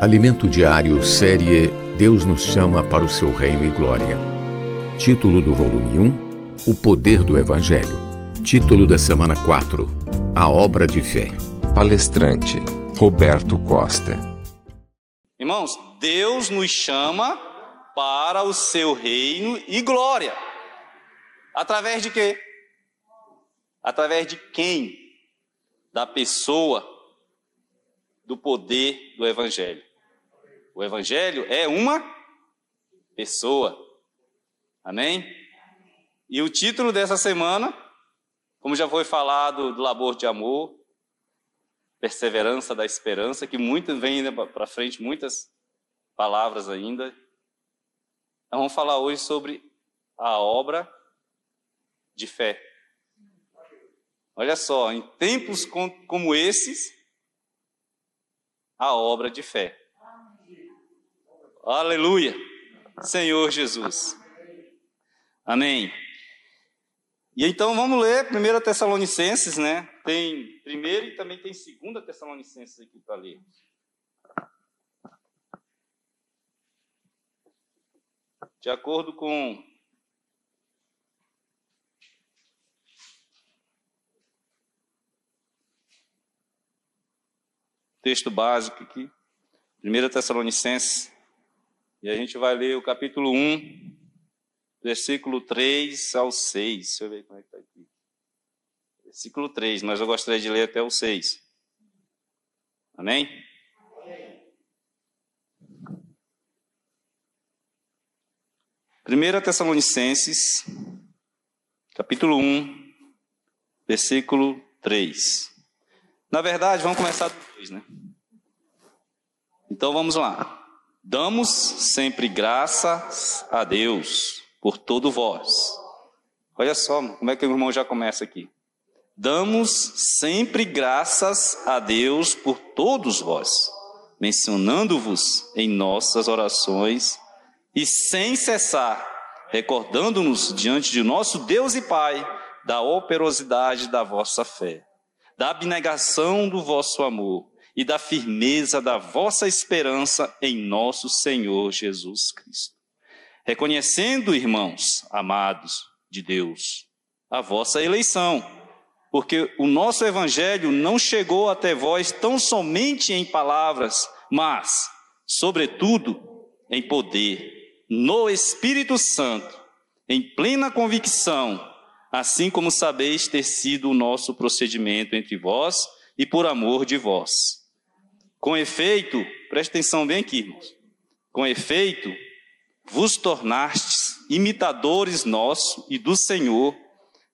Alimento Diário, série Deus nos chama para o seu reino e glória. Título do volume 1: O poder do Evangelho. Título da semana 4: A obra de fé. Palestrante Roberto Costa. Irmãos, Deus nos chama para o seu reino e glória. Através de quê? Através de quem? Da pessoa do poder do Evangelho. O Evangelho é uma pessoa. Amém? E o título dessa semana, como já foi falado, do labor de amor, perseverança da esperança, que muitas vem ainda para frente, muitas palavras ainda. Nós vamos falar hoje sobre a obra de fé. Olha só, em tempos como esses, a obra de fé. Aleluia, Senhor Jesus. Amém. E então vamos ler 1 Tessalonicenses, né? Tem primeiro e também tem 2 Tessalonicenses aqui para ler. De acordo com texto básico aqui, 1 Tessalonicenses, e a gente vai ler o capítulo 1, versículo 3 ao 6. Deixa eu ver como é que está aqui. Versículo 3, mas eu gostaria de ler até o 6. Amém? Primeira Tessalonicenses, capítulo 1, versículo 3. Na verdade, vamos começar do 2, né? Então vamos lá. Damos sempre graças a Deus por todo vós. Olha só como é que o irmão já começa aqui. Damos sempre graças a Deus por todos vós, mencionando-vos em nossas orações e sem cessar, recordando-nos diante de nosso Deus e Pai da operosidade da vossa fé da abnegação do vosso amor e da firmeza da vossa esperança em nosso Senhor Jesus Cristo. Reconhecendo, irmãos amados de Deus, a vossa eleição, porque o nosso evangelho não chegou até vós tão somente em palavras, mas, sobretudo, em poder, no Espírito Santo, em plena convicção assim como sabeis ter sido o nosso procedimento entre vós e por amor de vós. Com efeito, preste atenção bem aqui, irmãos. Com efeito, vos tornastes imitadores nosso e do Senhor,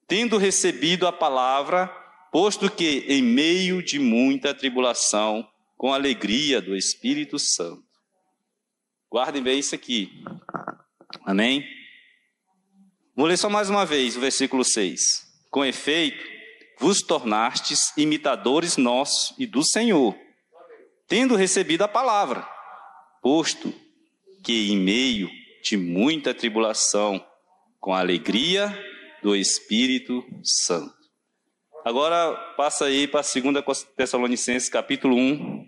tendo recebido a palavra, posto que em meio de muita tribulação, com alegria do Espírito Santo. Guardem bem isso aqui. Amém? Vou ler só mais uma vez o versículo 6. Com efeito, vos tornastes imitadores nossos e do Senhor, tendo recebido a palavra, posto que em meio de muita tribulação, com alegria do Espírito Santo. Agora passa aí para 2 Tessalonicenses, capítulo 1.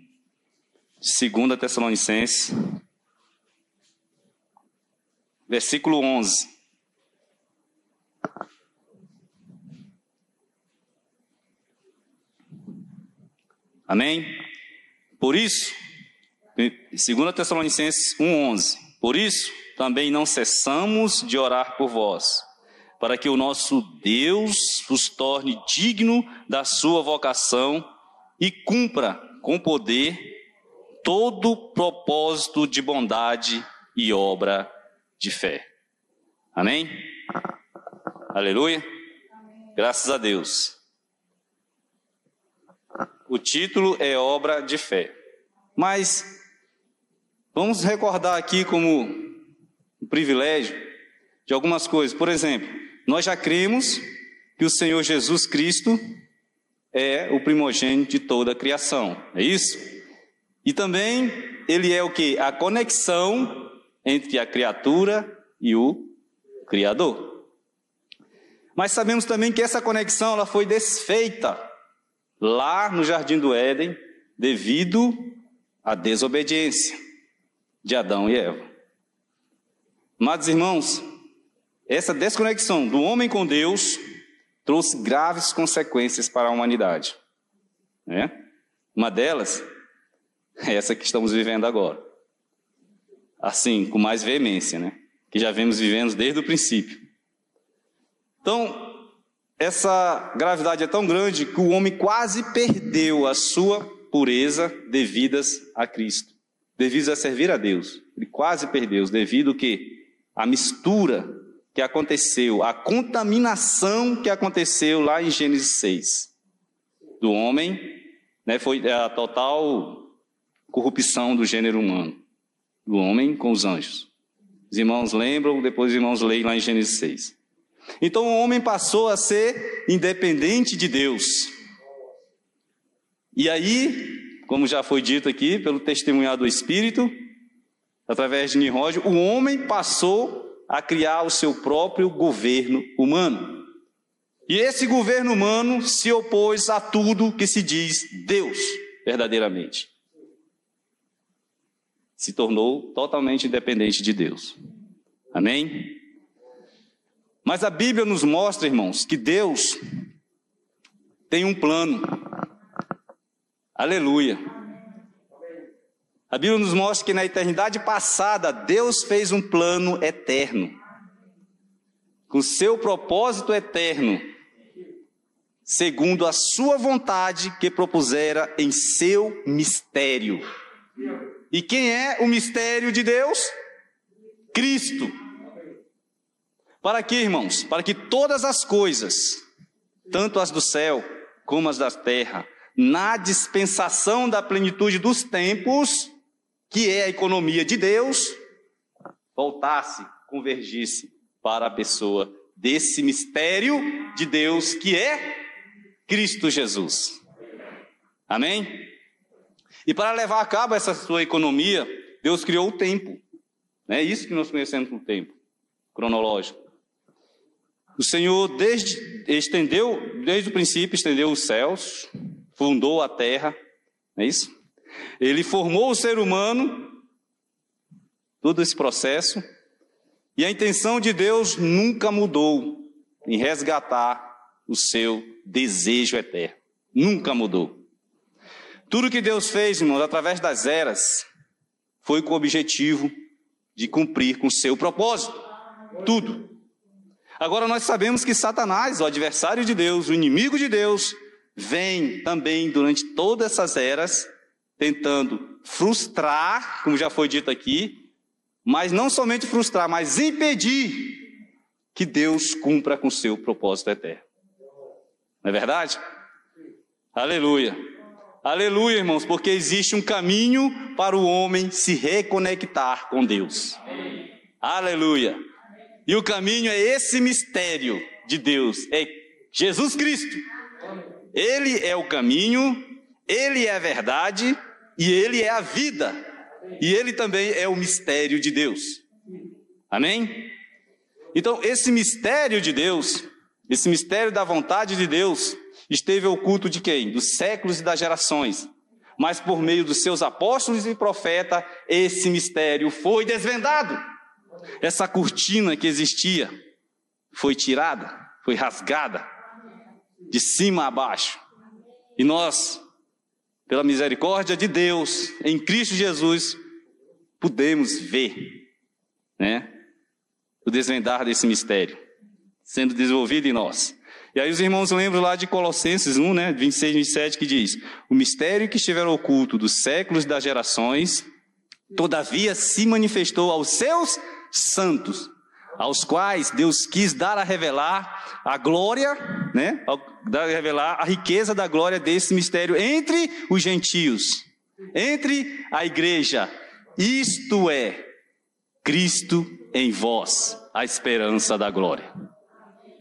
2 Tessalonicenses, versículo 11. Amém? Por isso, 2 Tessalonicenses 1,11: Por isso, também não cessamos de orar por vós, para que o nosso Deus vos torne digno da sua vocação e cumpra com poder todo propósito de bondade e obra de fé. Amém? Aleluia. Graças a Deus. O título é Obra de Fé. Mas vamos recordar aqui como um privilégio de algumas coisas. Por exemplo, nós já cremos que o Senhor Jesus Cristo é o primogênito de toda a criação. É isso? E também ele é o que? A conexão entre a criatura e o Criador. Mas sabemos também que essa conexão ela foi desfeita lá no jardim do Éden, devido a desobediência de Adão e Eva. Amados irmãos, essa desconexão do homem com Deus trouxe graves consequências para a humanidade. Né? Uma delas é essa que estamos vivendo agora. Assim, com mais veemência, né? Que já vemos vivendo desde o princípio. Então, essa gravidade é tão grande que o homem quase perdeu a sua pureza devidas a Cristo, devido a servir a Deus. Ele quase perdeu, devido que a mistura que aconteceu, a contaminação que aconteceu lá em Gênesis 6 do homem, né, foi a total corrupção do gênero humano, do homem com os anjos. Os irmãos lembram, depois os irmãos leem lá em Gênesis 6. Então o homem passou a ser independente de Deus. E aí, como já foi dito aqui, pelo testemunhar do Espírito, através de Nimrod, o homem passou a criar o seu próprio governo humano. E esse governo humano se opôs a tudo que se diz Deus, verdadeiramente. Se tornou totalmente independente de Deus. Amém? Mas a Bíblia nos mostra, irmãos, que Deus tem um plano. Aleluia. A Bíblia nos mostra que na eternidade passada, Deus fez um plano eterno. Com seu propósito eterno, segundo a sua vontade que propusera em seu mistério. E quem é o mistério de Deus? Cristo. Para que, irmãos? Para que todas as coisas, tanto as do céu como as da terra, na dispensação da plenitude dos tempos, que é a economia de Deus, voltasse, convergisse para a pessoa desse mistério de Deus que é Cristo Jesus. Amém? E para levar a cabo essa sua economia, Deus criou o tempo. É isso que nós conhecemos como tempo cronológico. O Senhor desde, estendeu, desde o princípio, estendeu os céus, fundou a terra, não é isso? Ele formou o ser humano, todo esse processo, e a intenção de Deus nunca mudou em resgatar o seu desejo eterno. Nunca mudou. Tudo que Deus fez, irmãos, através das eras, foi com o objetivo de cumprir com o seu propósito. Tudo. Agora nós sabemos que Satanás, o adversário de Deus, o inimigo de Deus, vem também durante todas essas eras tentando frustrar, como já foi dito aqui, mas não somente frustrar, mas impedir que Deus cumpra com seu propósito eterno. Não é verdade? Aleluia. Aleluia, irmãos, porque existe um caminho para o homem se reconectar com Deus. Aleluia. E o caminho é esse mistério de Deus, é Jesus Cristo. Ele é o caminho, ele é a verdade e ele é a vida. E ele também é o mistério de Deus. Amém? Então, esse mistério de Deus, esse mistério da vontade de Deus, esteve oculto de quem? Dos séculos e das gerações. Mas por meio dos seus apóstolos e profetas, esse mistério foi desvendado. Essa cortina que existia foi tirada, foi rasgada, de cima a baixo. E nós pela misericórdia de Deus, em Cristo Jesus, podemos ver, né, o desvendar desse mistério sendo desenvolvido em nós. E aí os irmãos lembram lá de Colossenses 1, né, 26 e 27, que diz: O mistério que estiver oculto dos séculos das gerações, todavia se manifestou aos seus santos, aos quais Deus quis dar a revelar a glória, né? A revelar a riqueza da glória desse mistério entre os gentios, entre a igreja. Isto é Cristo em vós, a esperança da glória.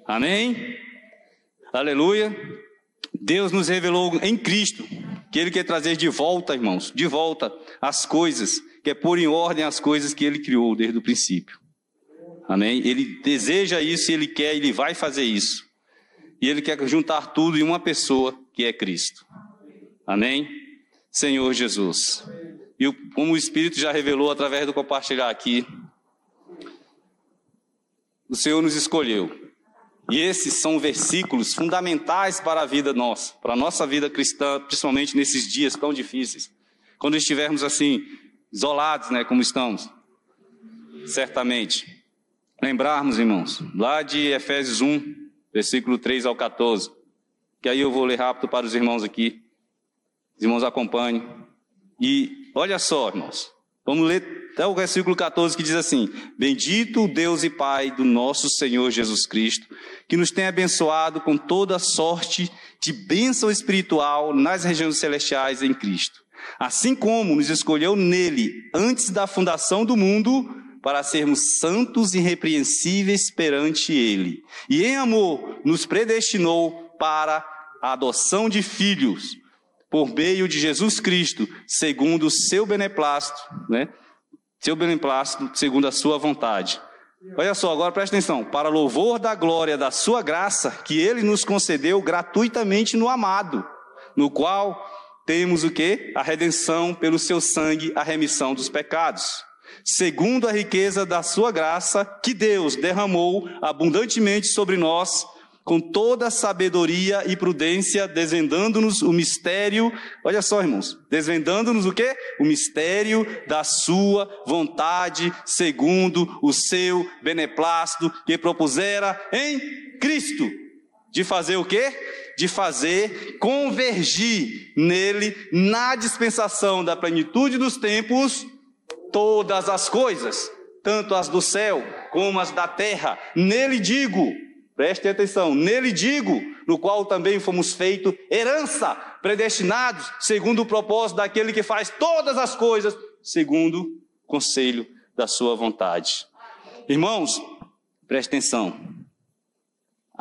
Amém? Aleluia. Deus nos revelou em Cristo que Ele quer trazer de volta, irmãos, de volta as coisas, quer pôr em ordem as coisas que Ele criou desde o princípio. Amém? Ele deseja isso, ele quer, ele vai fazer isso. E ele quer juntar tudo em uma pessoa que é Cristo. Amém? Senhor Jesus. e como o Espírito já revelou através do compartilhar aqui, o Senhor nos escolheu. E esses são versículos fundamentais para a vida nossa, para a nossa vida cristã, principalmente nesses dias tão difíceis. Quando estivermos assim, isolados, né, como estamos. Certamente. Lembrarmos, irmãos, lá de Efésios 1, versículo 3 ao 14. Que aí eu vou ler rápido para os irmãos aqui. Os irmãos acompanhem. E olha só, irmãos. Vamos ler até o versículo 14 que diz assim: Bendito o Deus e Pai do nosso Senhor Jesus Cristo, que nos tem abençoado com toda sorte de bênção espiritual nas regiões celestiais em Cristo. Assim como nos escolheu nele antes da fundação do mundo, para sermos santos e irrepreensíveis perante Ele. E em amor nos predestinou para a adoção de filhos, por meio de Jesus Cristo, segundo o seu beneplácito, né? Seu beneplácito, segundo a sua vontade. Olha só, agora presta atenção. Para louvor da glória da sua graça, que ele nos concedeu gratuitamente no amado, no qual temos o que? A redenção pelo seu sangue, a remissão dos pecados segundo a riqueza da sua graça, que Deus derramou abundantemente sobre nós, com toda sabedoria e prudência, desvendando-nos o mistério, olha só, irmãos, desvendando-nos o quê? O mistério da sua vontade, segundo o seu beneplácito que propusera em Cristo. De fazer o quê? De fazer convergir nele, na dispensação da plenitude dos tempos, todas as coisas, tanto as do céu como as da terra. Nele digo, preste atenção, nele digo, no qual também fomos feitos herança, predestinados, segundo o propósito daquele que faz todas as coisas, segundo o conselho da sua vontade. Irmãos, preste atenção,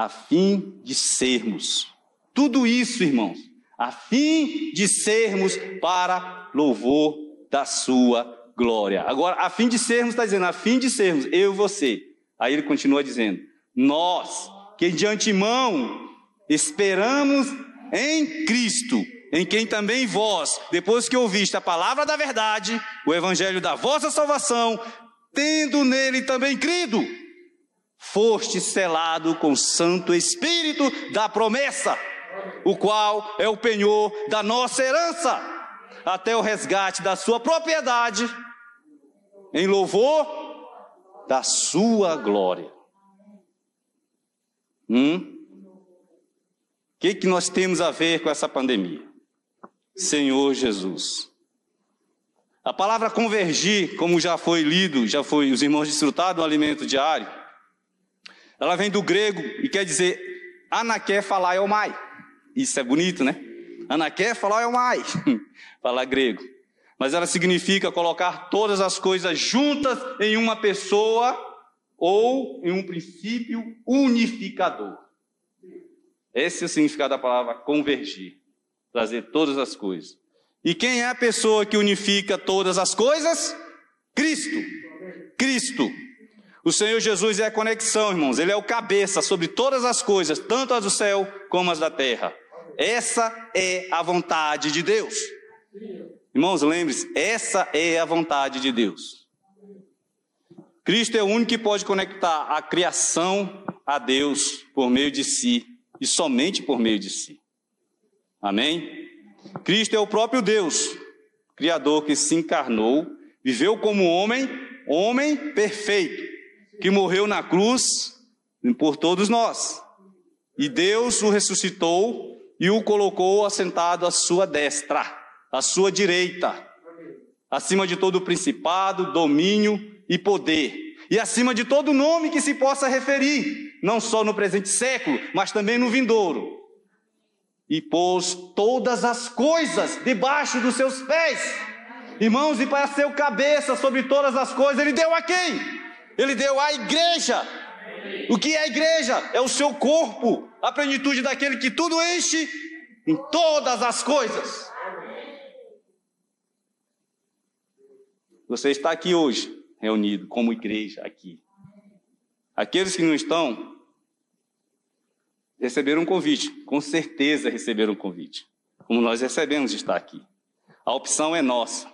a fim de sermos, tudo isso, irmãos, a fim de sermos para louvor da sua glória. Agora, a fim de sermos, está dizendo, a fim de sermos, eu e você. Aí ele continua dizendo, nós, que de antemão esperamos em Cristo, em quem também vós, depois que ouviste a palavra da verdade, o evangelho da vossa salvação, tendo nele também crido, foste selado com o Santo Espírito da promessa, o qual é o penhor da nossa herança, até o resgate da sua propriedade em louvor da sua glória. Hum? O que, que nós temos a ver com essa pandemia? Senhor Jesus. A palavra convergir, como já foi lido, já foi os irmãos desfrutaram do alimento diário, ela vem do grego e quer dizer anaké falar mai. Isso é bonito, né? Anaké falar mai. falar grego mas ela significa colocar todas as coisas juntas em uma pessoa ou em um princípio unificador. Esse é o significado da palavra convergir, trazer todas as coisas. E quem é a pessoa que unifica todas as coisas? Cristo. Cristo. O Senhor Jesus é a conexão, irmãos. Ele é o cabeça sobre todas as coisas, tanto as do céu como as da terra. Essa é a vontade de Deus. Irmãos, lembre-se, essa é a vontade de Deus. Cristo é o único que pode conectar a criação a Deus por meio de si e somente por meio de si. Amém? Cristo é o próprio Deus, Criador que se encarnou, viveu como homem, homem perfeito, que morreu na cruz por todos nós. E Deus o ressuscitou e o colocou assentado à sua destra à sua direita, acima de todo principado, domínio e poder, e acima de todo nome que se possa referir, não só no presente século, mas também no vindouro. E pôs todas as coisas debaixo dos seus pés. Irmãos, e para ser o cabeça sobre todas as coisas, ele deu a quem? Ele deu à igreja. O que é a igreja? É o seu corpo, a plenitude daquele que tudo enche em todas as coisas. Você está aqui hoje, reunido como igreja aqui. Aqueles que não estão, receberam um convite, com certeza receberam um convite, como nós recebemos estar aqui. A opção é nossa.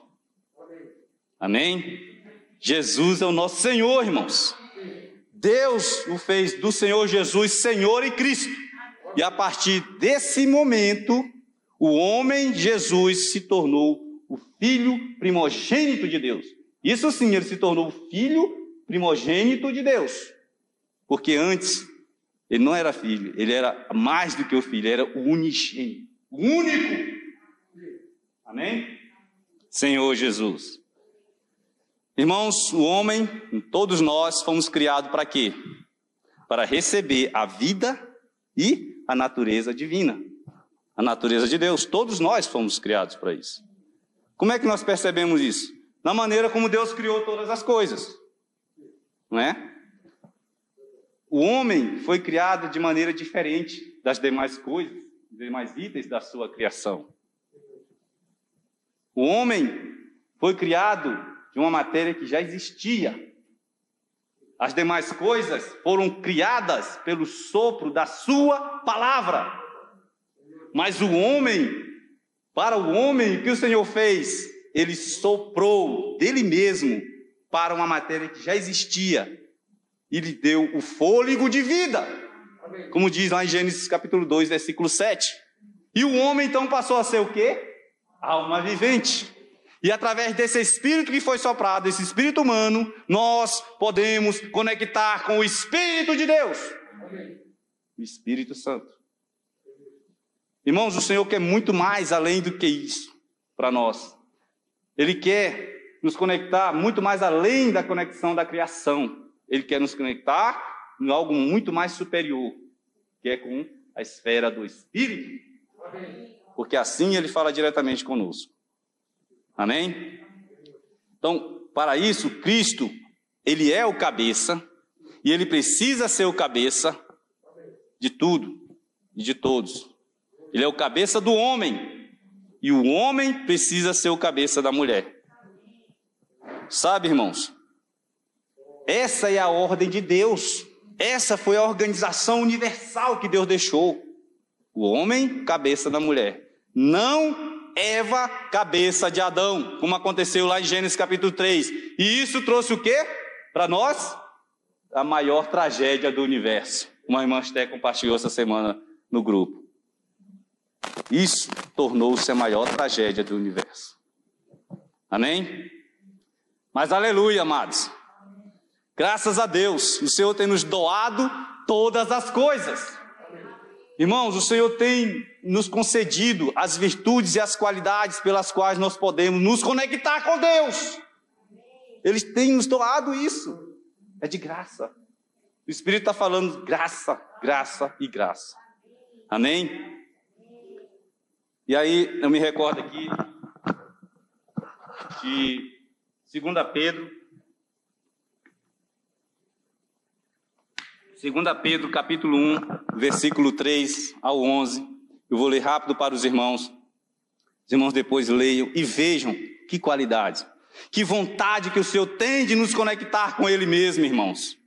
Amém? Jesus é o nosso Senhor, irmãos. Deus o fez do Senhor Jesus Senhor e Cristo. E a partir desse momento, o homem Jesus se tornou o filho primogênito de Deus. Isso sim, ele se tornou o filho primogênito de Deus. Porque antes ele não era filho, ele era mais do que o filho, era o unigênito, o único. Amém? Senhor Jesus. Irmãos, o homem, todos nós fomos criados para quê? Para receber a vida e a natureza divina. A natureza de Deus. Todos nós fomos criados para isso. Como é que nós percebemos isso? Na maneira como Deus criou todas as coisas. Não é? O homem foi criado de maneira diferente das demais coisas, dos demais itens da sua criação. O homem foi criado de uma matéria que já existia. As demais coisas foram criadas pelo sopro da sua palavra. Mas o homem, para o homem, que o Senhor fez? Ele soprou dele mesmo para uma matéria que já existia e lhe deu o fôlego de vida. Como diz lá em Gênesis capítulo 2, versículo 7. E o homem então passou a ser o quê? Alma vivente. E através desse espírito que foi soprado, esse espírito humano, nós podemos conectar com o Espírito de Deus. O Espírito Santo. Irmãos, o Senhor quer muito mais além do que isso para nós. Ele quer nos conectar muito mais além da conexão da criação. Ele quer nos conectar em algo muito mais superior, que é com a esfera do Espírito. Porque assim ele fala diretamente conosco. Amém? Então, para isso, Cristo, ele é o cabeça, e ele precisa ser o cabeça de tudo e de todos. Ele é o cabeça do homem, e o homem precisa ser o cabeça da mulher. Sabe, irmãos? Essa é a ordem de Deus. Essa foi a organização universal que Deus deixou. O homem, cabeça da mulher. Não Eva, cabeça de Adão, como aconteceu lá em Gênesis capítulo 3. E isso trouxe o quê? Para nós? A maior tragédia do universo. Uma irmã Sté compartilhou essa semana no grupo. Isso tornou-se a maior tragédia do universo. Amém? Mas aleluia, amados. Graças a Deus, o Senhor tem nos doado todas as coisas. Irmãos, o Senhor tem nos concedido as virtudes e as qualidades pelas quais nós podemos nos conectar com Deus. Ele tem nos doado isso. É de graça. O Espírito está falando graça, graça e graça. Amém? E aí, eu me recordo aqui de 2 Pedro 2 Pedro capítulo 1, versículo 3 ao 11. Eu vou ler rápido para os irmãos. Os irmãos depois leiam e vejam que qualidade, que vontade que o Senhor tem de nos conectar com Ele mesmo, irmãos.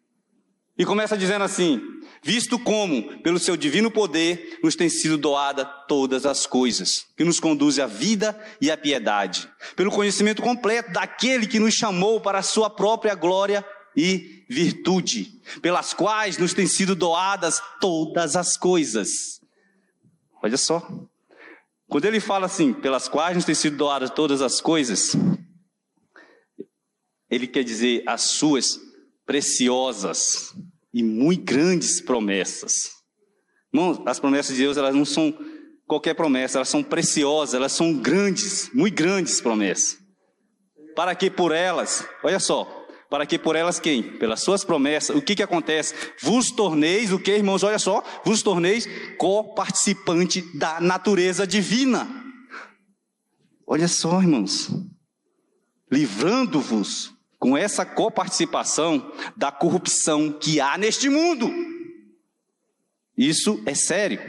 E começa dizendo assim: visto como, pelo seu divino poder, nos tem sido doada todas as coisas, que nos conduz à vida e à piedade, pelo conhecimento completo daquele que nos chamou para a sua própria glória e virtude, pelas quais nos têm sido doadas todas as coisas. Olha só. Quando ele fala assim, pelas quais nos têm sido doadas todas as coisas, ele quer dizer as suas preciosas e muito grandes promessas. As promessas de Deus, elas não são qualquer promessa, elas são preciosas, elas são grandes, muito grandes promessas. Para que por elas, olha só, para que por elas quem? Pelas suas promessas, o que que acontece? Vos torneis, o que irmãos? Olha só, vos torneis co-participante da natureza divina. Olha só, irmãos, livrando-vos com essa coparticipação da corrupção que há neste mundo. Isso é sério.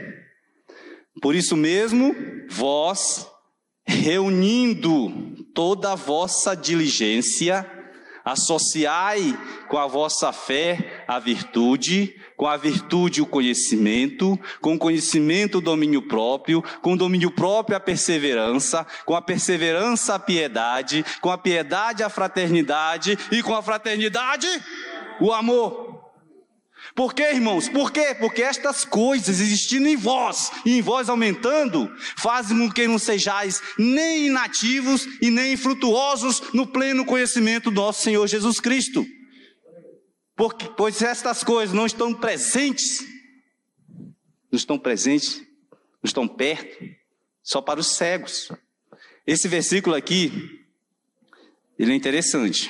Por isso mesmo, vós, reunindo toda a vossa diligência, Associai com a vossa fé a virtude, com a virtude o conhecimento, com o conhecimento o domínio próprio, com o domínio próprio a perseverança, com a perseverança a piedade, com a piedade a fraternidade e com a fraternidade o amor. Por quê, irmãos? Por quê? Porque estas coisas existindo em vós e em vós aumentando, fazem com que não sejais nem inativos e nem infrutuosos no pleno conhecimento do nosso Senhor Jesus Cristo. Porque, pois estas coisas não estão presentes, não estão presentes, não estão perto, só para os cegos. Esse versículo aqui, ele é interessante.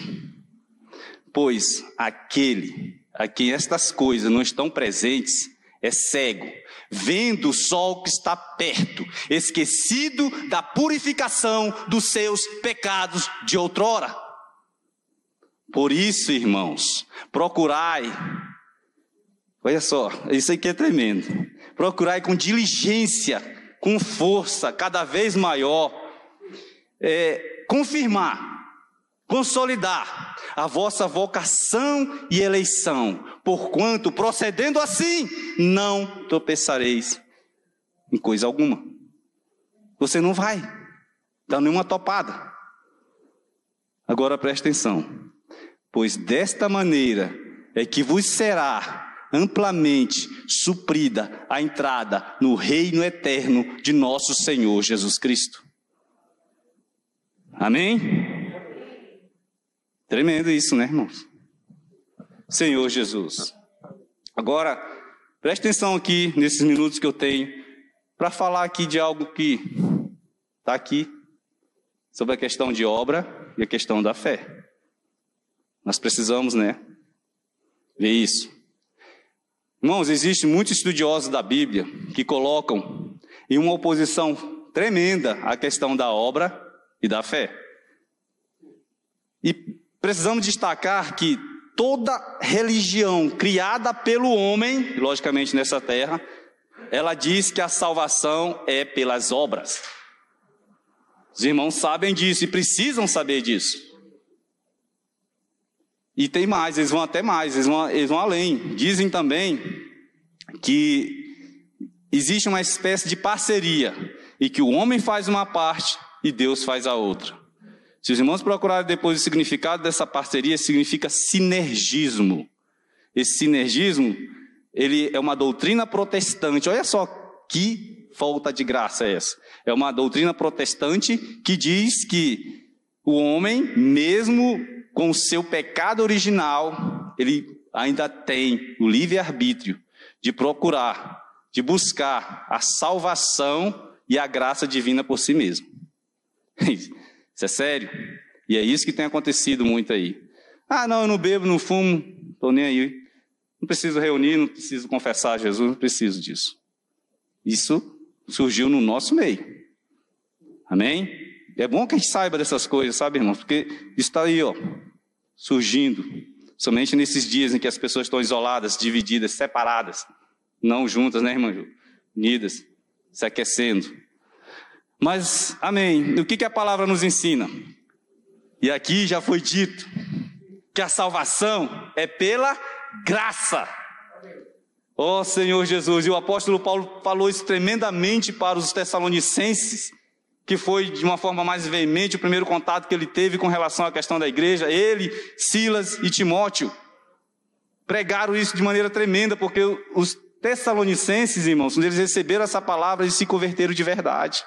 Pois aquele a quem estas coisas não estão presentes é cego, vendo o sol que está perto, esquecido da purificação dos seus pecados de outrora. Por isso, irmãos, procurai, olha só, isso aqui é tremendo. Procurai com diligência, com força cada vez maior, é, confirmar consolidar a vossa vocação e eleição, porquanto, procedendo assim, não tropeçareis em coisa alguma. Você não vai dar nenhuma topada. Agora preste atenção, pois desta maneira é que vos será amplamente suprida a entrada no reino eterno de nosso Senhor Jesus Cristo. Amém? Tremendo isso, né, irmãos? Senhor Jesus. Agora, preste atenção aqui nesses minutos que eu tenho para falar aqui de algo que está aqui sobre a questão de obra e a questão da fé. Nós precisamos, né, ver isso. Irmãos, existem muitos estudiosos da Bíblia que colocam em uma oposição tremenda a questão da obra e da fé. E Precisamos destacar que toda religião criada pelo homem, logicamente nessa terra, ela diz que a salvação é pelas obras. Os irmãos sabem disso e precisam saber disso. E tem mais, eles vão até mais, eles vão, eles vão além. Dizem também que existe uma espécie de parceria e que o homem faz uma parte e Deus faz a outra. Se os irmãos procurarem depois o significado dessa parceria, significa sinergismo. Esse sinergismo, ele é uma doutrina protestante. Olha só que falta de graça é essa. É uma doutrina protestante que diz que o homem, mesmo com o seu pecado original, ele ainda tem o livre-arbítrio de procurar, de buscar a salvação e a graça divina por si mesmo. Isso é sério? E é isso que tem acontecido muito aí. Ah, não, eu não bebo, não fumo, estou nem aí. Não preciso reunir, não preciso confessar a Jesus, não preciso disso. Isso surgiu no nosso meio. Amém? É bom que a gente saiba dessas coisas, sabe, irmãos? Porque isso está aí, ó, surgindo. Somente nesses dias em que as pessoas estão isoladas, divididas, separadas. Não juntas, né, irmã Unidas, se aquecendo. Mas, amém. O que, que a palavra nos ensina? E aqui já foi dito que a salvação é pela graça. Ó oh, Senhor Jesus, e o apóstolo Paulo falou isso tremendamente para os Tessalonicenses, que foi de uma forma mais veemente o primeiro contato que ele teve com relação à questão da igreja. Ele, Silas e Timóteo pregaram isso de maneira tremenda, porque os Tessalonicenses, irmãos, eles receberam essa palavra, eles se converteram de verdade.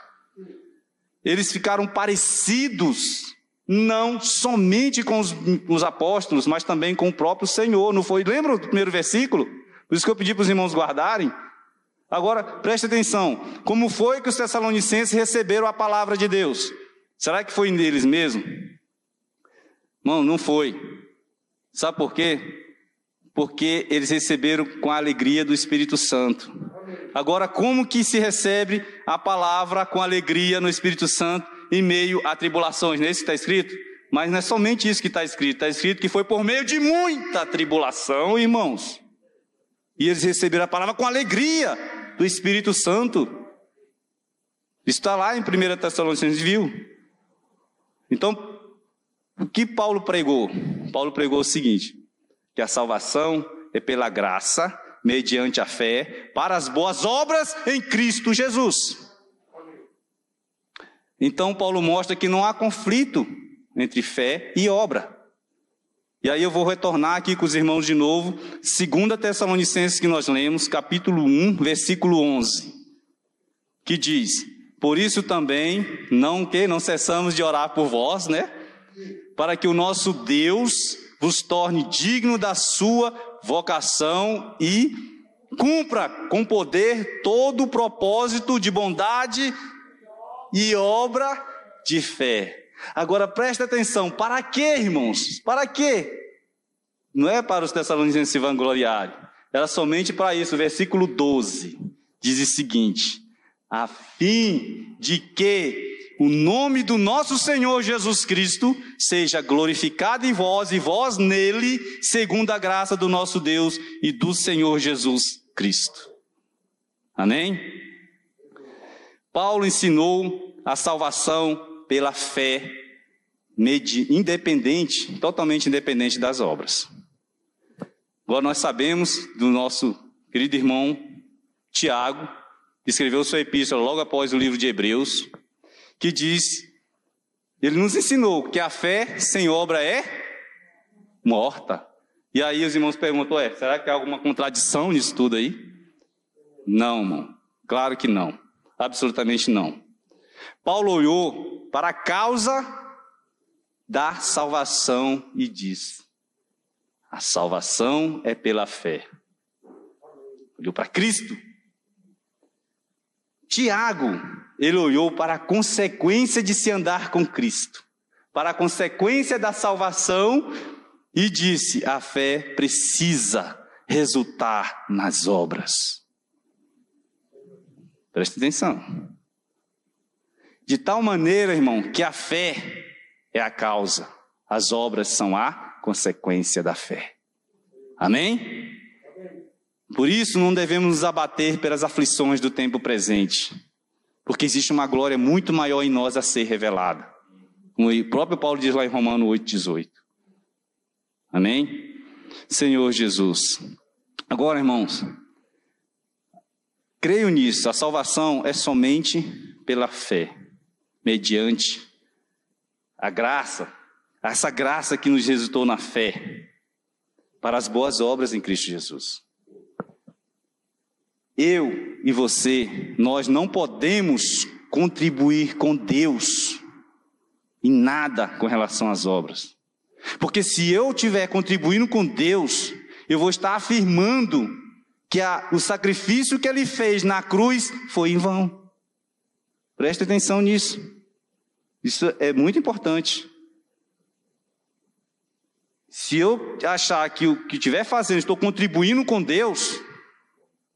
Eles ficaram parecidos, não somente com os, os, apóstolos, mas também com o próprio Senhor. Não foi? Lembra do primeiro versículo? Por isso que eu pedi para os irmãos guardarem. Agora, preste atenção. Como foi que os tessalonicenses receberam a palavra de Deus? Será que foi neles mesmo? Não, não foi. Sabe por quê? Porque eles receberam com a alegria do Espírito Santo. Agora, como que se recebe a palavra com alegria no Espírito Santo em meio a tribulações? Não é isso que está escrito? Mas não é somente isso que está escrito. Está escrito que foi por meio de muita tribulação, irmãos. E eles receberam a palavra com alegria do Espírito Santo. Está lá em 1 Tessalonicenses, viu? Então, o que Paulo pregou? Paulo pregou o seguinte: que a salvação é pela graça, mediante a fé, para as boas obras em Cristo Jesus. Então, Paulo mostra que não há conflito entre fé e obra. E aí eu vou retornar aqui com os irmãos de novo, 2 Tessalonicenses que nós lemos, capítulo 1, versículo 11, que diz: Por isso também não que não cessamos de orar por vós, né? Para que o nosso Deus vos torne digno da sua vocação e cumpra com poder todo o propósito de bondade e obra de fé Agora preste atenção, para quê, irmãos? Para quê? Não é para os Tessalonicenses se vangloriarem, era somente para isso. Versículo 12 diz o seguinte: a fim de que o nome do nosso Senhor Jesus Cristo seja glorificado em vós e vós nele, segundo a graça do nosso Deus e do Senhor Jesus Cristo. Amém? Paulo ensinou a salvação pela fé, independente, totalmente independente das obras. Agora nós sabemos do nosso querido irmão Tiago, que escreveu sua epístola logo após o livro de Hebreus, que diz, ele nos ensinou que a fé sem obra é morta. E aí os irmãos perguntam, é, será que há alguma contradição nisso tudo aí? Não, irmão. Claro que não. Absolutamente não. Paulo olhou para a causa da salvação e disse: a salvação é pela fé. Olhou para Cristo. Tiago, ele olhou para a consequência de se andar com Cristo, para a consequência da salvação e disse: a fé precisa resultar nas obras. Preste atenção. De tal maneira, irmão, que a fé é a causa, as obras são a consequência da fé. Amém? Por isso não devemos nos abater pelas aflições do tempo presente, porque existe uma glória muito maior em nós a ser revelada. Como o próprio Paulo diz lá em Romano 8,18. Amém? Senhor Jesus. Agora, irmãos, creio nisso, a salvação é somente pela fé mediante a graça, essa graça que nos resultou na fé, para as boas obras em Cristo Jesus. Eu e você, nós não podemos contribuir com Deus em nada com relação às obras. Porque se eu estiver contribuindo com Deus, eu vou estar afirmando que a, o sacrifício que ele fez na cruz foi em vão. Preste atenção nisso. Isso é muito importante. Se eu achar que o que estiver fazendo, estou contribuindo com Deus,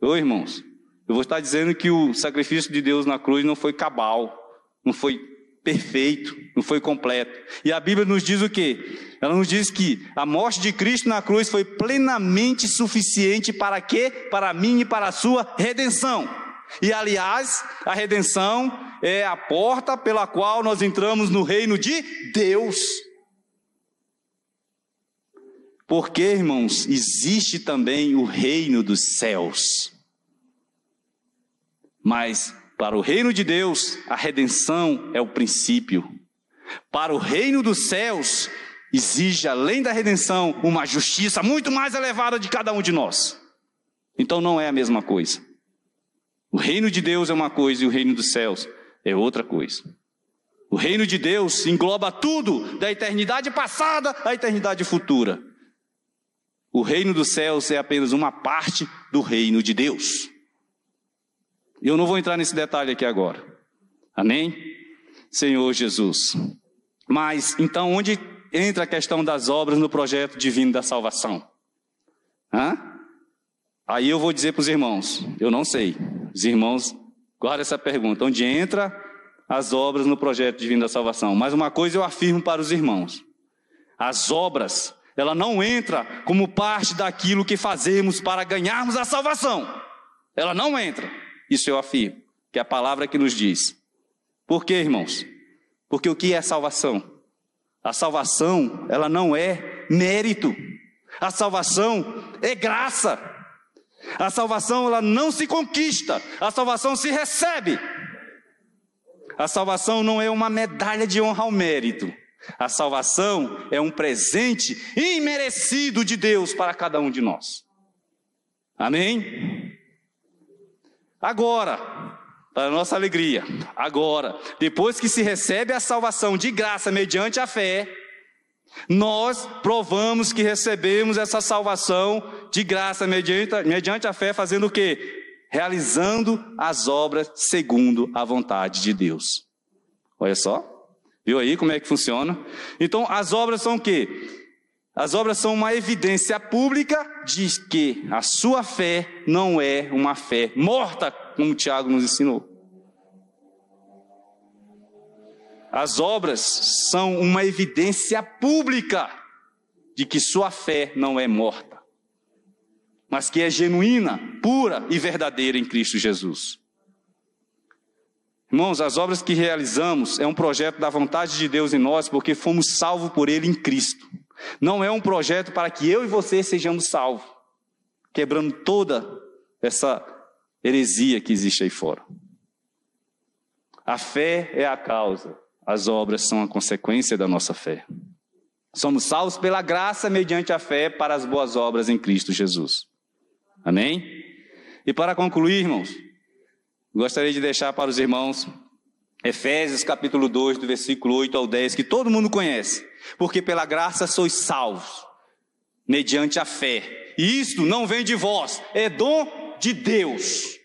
ô irmãos, eu vou estar dizendo que o sacrifício de Deus na cruz não foi cabal, não foi perfeito, não foi completo. E a Bíblia nos diz o quê? Ela nos diz que a morte de Cristo na cruz foi plenamente suficiente para quê? Para mim e para a sua redenção. E aliás, a redenção é a porta pela qual nós entramos no reino de Deus. Porque, irmãos, existe também o reino dos céus. Mas para o reino de Deus, a redenção é o princípio. Para o reino dos céus, exige, além da redenção, uma justiça muito mais elevada de cada um de nós. Então não é a mesma coisa. O reino de Deus é uma coisa e o reino dos céus é outra coisa. O reino de Deus engloba tudo, da eternidade passada à eternidade futura. O reino dos céus é apenas uma parte do reino de Deus. Eu não vou entrar nesse detalhe aqui agora. Amém? Senhor Jesus. Mas, então, onde entra a questão das obras no projeto divino da salvação? Hã? Aí eu vou dizer para os irmãos: eu não sei. Os irmãos, guarda essa pergunta: onde entra as obras no projeto divino da salvação? Mas uma coisa eu afirmo para os irmãos: as obras, ela não entra como parte daquilo que fazemos para ganharmos a salvação. Ela não entra. Isso eu afirmo, que é a palavra que nos diz. Por quê, irmãos? Porque o que é salvação? A salvação, ela não é mérito. A salvação é graça. A salvação ela não se conquista, a salvação se recebe. A salvação não é uma medalha de honra ao mérito. A salvação é um presente imerecido de Deus para cada um de nós. Amém? Agora, para nossa alegria, agora, depois que se recebe a salvação de graça mediante a fé, nós provamos que recebemos essa salvação de graça mediante, mediante a fé, fazendo o quê? Realizando as obras segundo a vontade de Deus. Olha só. Viu aí como é que funciona? Então, as obras são o quê? As obras são uma evidência pública de que a sua fé não é uma fé morta, como Tiago nos ensinou. As obras são uma evidência pública de que sua fé não é morta, mas que é genuína, pura e verdadeira em Cristo Jesus. Irmãos, as obras que realizamos é um projeto da vontade de Deus em nós, porque fomos salvos por Ele em Cristo. Não é um projeto para que eu e você sejamos salvos, quebrando toda essa heresia que existe aí fora. A fé é a causa, as obras são a consequência da nossa fé. Somos salvos pela graça mediante a fé para as boas obras em Cristo Jesus. Amém? E para concluir, irmãos, gostaria de deixar para os irmãos Efésios capítulo 2, do versículo 8 ao 10, que todo mundo conhece. Porque pela graça sois salvos, mediante a fé. E isto não vem de vós, é dom de Deus.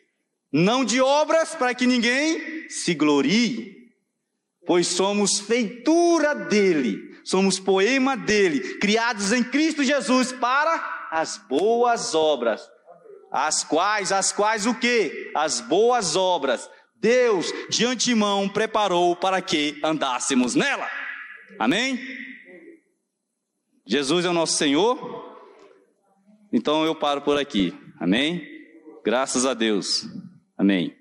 Não de obras para que ninguém se glorie pois somos feitura dele, somos poema dele, criados em Cristo Jesus para as boas obras. As quais, as quais o que? As boas obras. Deus de antemão preparou para que andássemos nela. Amém? Jesus é o nosso Senhor. Então eu paro por aqui. Amém? Graças a Deus. Amém.